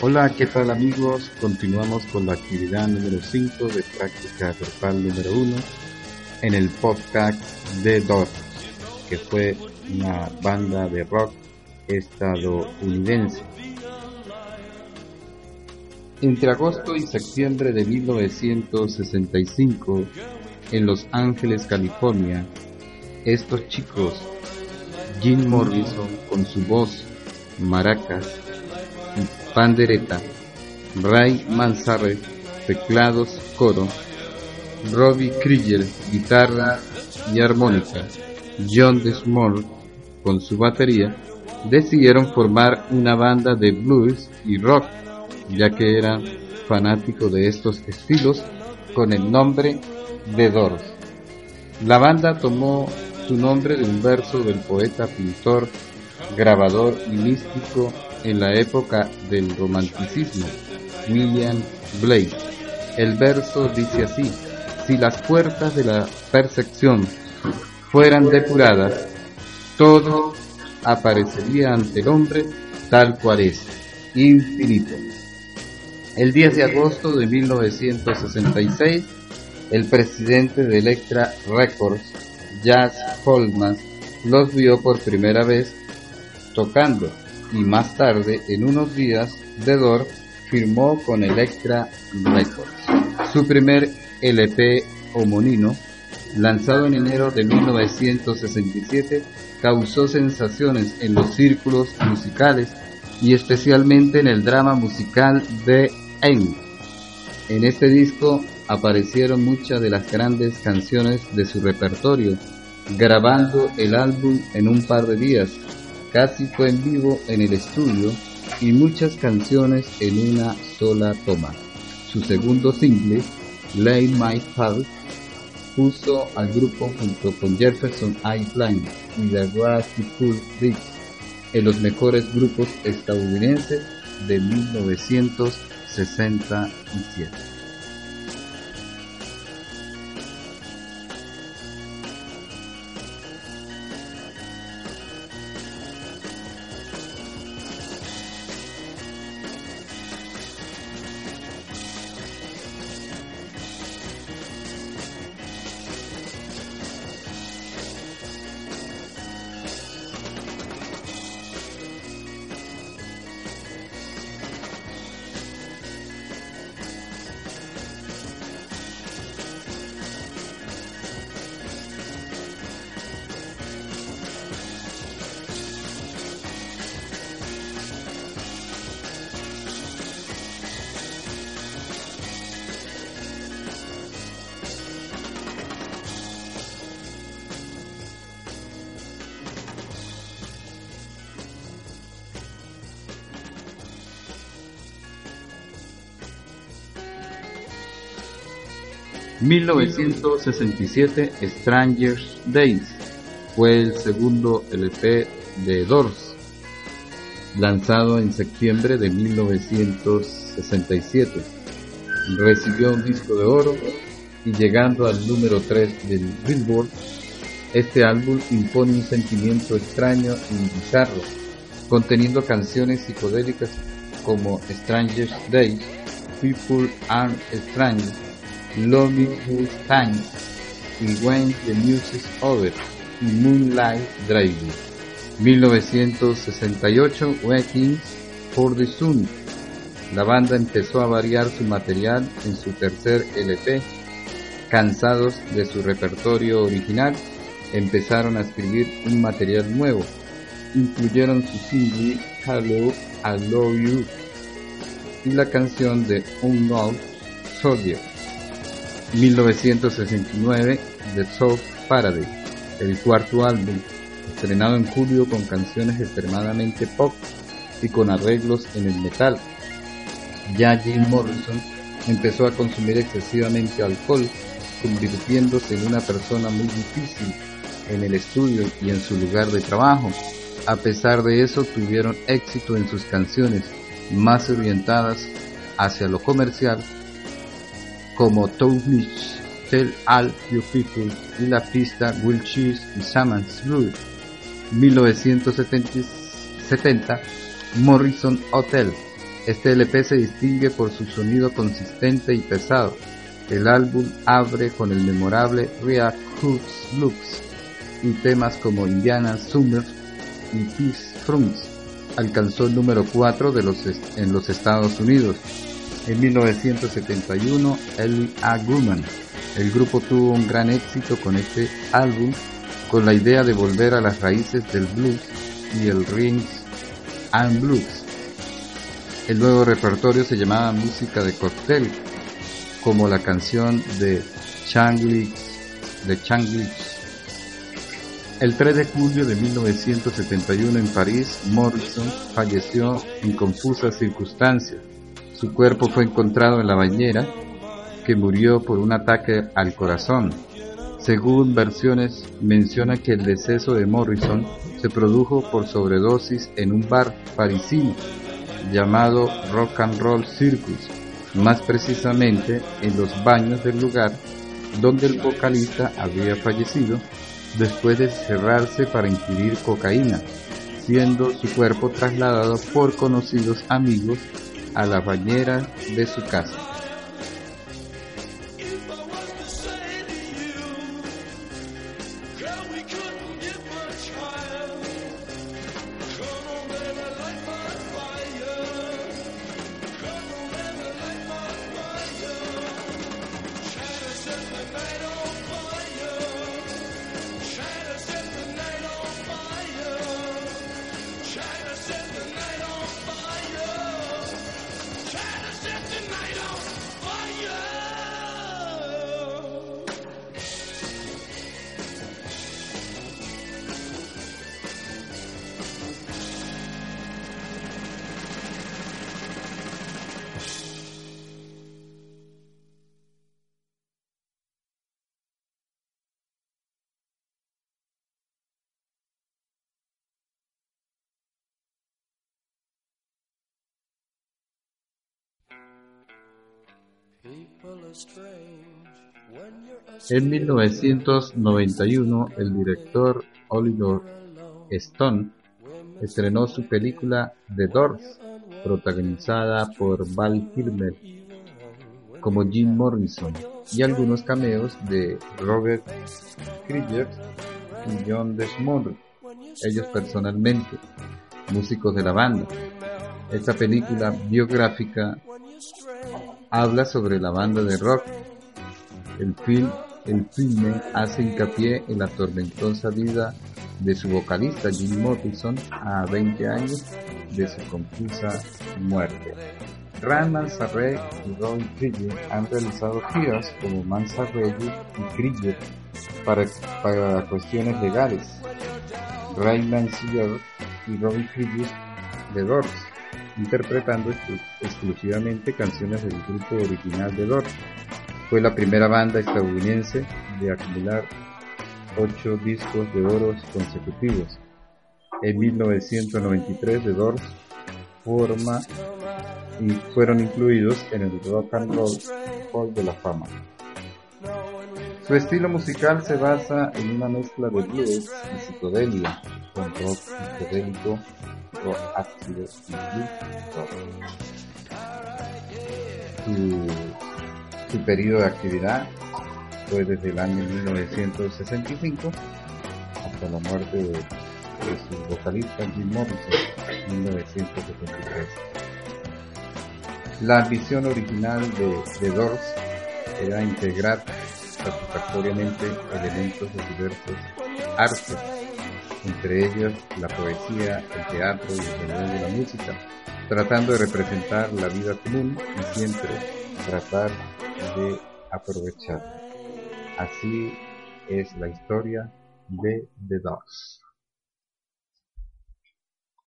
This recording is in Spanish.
Hola, ¿qué tal amigos? Continuamos con la actividad número 5 de práctica verbal número 1 en el podcast de Doors, que fue una banda de rock estadounidense. Entre agosto y septiembre de 1965, en Los Ángeles, California, estos chicos, Jim Morrison con su voz, maracas pandereta, Ray Manzarre, teclados, coro, Robbie Krieger, guitarra y armónica, John Desmond con su batería, decidieron formar una banda de blues y rock, ya que eran fanáticos de estos estilos con el nombre de Doors. La banda tomó su nombre de un verso del poeta, pintor, grabador y místico en la época del romanticismo, William Blake. El verso dice así, si las puertas de la percepción fueran depuradas, todo aparecería ante el hombre tal cual es, infinito. El 10 de agosto de 1966, el presidente de Electra Records, Jazz Holman, los vio por primera vez tocando y más tarde, en unos días, The Door firmó con Electra Records. Su primer LP homónimo, lanzado en enero de 1967, causó sensaciones en los círculos musicales y especialmente en el drama musical de End. En este disco aparecieron muchas de las grandes canciones de su repertorio, grabando el álbum en un par de días. Casi fue en vivo en el estudio y muchas canciones en una sola toma. Su segundo single, Lay My Heart, puso al grupo junto con Jefferson Airplane y The Cool Bricks en los mejores grupos estadounidenses de 1967. 1967 Stranger's Days fue el segundo LP de Doors, lanzado en septiembre de 1967. Recibió un disco de oro y llegando al número 3 del Billboard, este álbum impone un sentimiento extraño y bizarro, conteniendo canciones psicodélicas como Stranger's Days, People Are Strange, Loving Good Time y When the Music's Over y Moonlight Driving. 1968 Waiting for the Sun. La banda empezó a variar su material en su tercer LP. Cansados de su repertorio original, empezaron a escribir un material nuevo. Incluyeron su single Hello, I Love You y la canción de Unknown Soldier. 1969 The Soft Paradise, el cuarto álbum, estrenado en julio con canciones extremadamente pop y con arreglos en el metal. Ya Jim Morrison empezó a consumir excesivamente alcohol, convirtiéndose en una persona muy difícil en el estudio y en su lugar de trabajo. A pesar de eso, tuvieron éxito en sus canciones, más orientadas hacia lo comercial como Tell All Your People y la pista Will Cheese y Saman's Blue. 1970 Morrison Hotel, Este LP se distingue por su sonido consistente y pesado. El álbum abre con el memorable Real Hoops Looks y temas como Indiana Summer y Peace Frunz. Alcanzó el número 4 de los en los Estados Unidos. En 1971, Ellie A. Grumman. El grupo tuvo un gran éxito con este álbum, con la idea de volver a las raíces del blues y el rings and blues. El nuevo repertorio se llamaba música de cóctel, como la canción de Changlix, de Changlix el 3 de julio de 1971 en París, Morrison falleció en confusas circunstancias. Su cuerpo fue encontrado en la bañera, que murió por un ataque al corazón. Según versiones, menciona que el deceso de Morrison se produjo por sobredosis en un bar parisino llamado Rock and Roll Circus, más precisamente en los baños del lugar donde el vocalista había fallecido después de cerrarse para ingerir cocaína, siendo su cuerpo trasladado por conocidos amigos a la bañera de su casa. En 1991, el director Oliver Stone estrenó su película The Doors, protagonizada por Val Kilmer como Jim Morrison y algunos cameos de Robert Krieger y John Desmond, ellos personalmente, músicos de la banda. Esta película biográfica habla sobre la banda de rock. El, film, el filme hace hincapié en la tormentosa vida de su vocalista Jim Morrison a 20 años de su confusa muerte. Ran Manzarek y Ron Krieger han realizado giras como Manzarek y Krieger para, para cuestiones legales. Ray Manzarek y Ron Krieger de Doors interpretando exclusivamente canciones del grupo original de Doors. Fue la primera banda estadounidense de acumular ocho discos de oro consecutivos. En 1993 The Doors forma y fueron incluidos en el Rock and Roll Hall de la Fama. Su estilo musical se basa en una mezcla de blues y psicodelia, con rock psicodélico su, periodo de actividad fue desde el año 1965 hasta la muerte de, su vocalista Jim Morrison en 1973. La ambición original de The Doors era integrar satisfactoriamente elementos de diversos artes entre ellos la poesía, el teatro y el de la música, tratando de representar la vida común y siempre tratar de aprovechar. Así es la historia de The Dogs.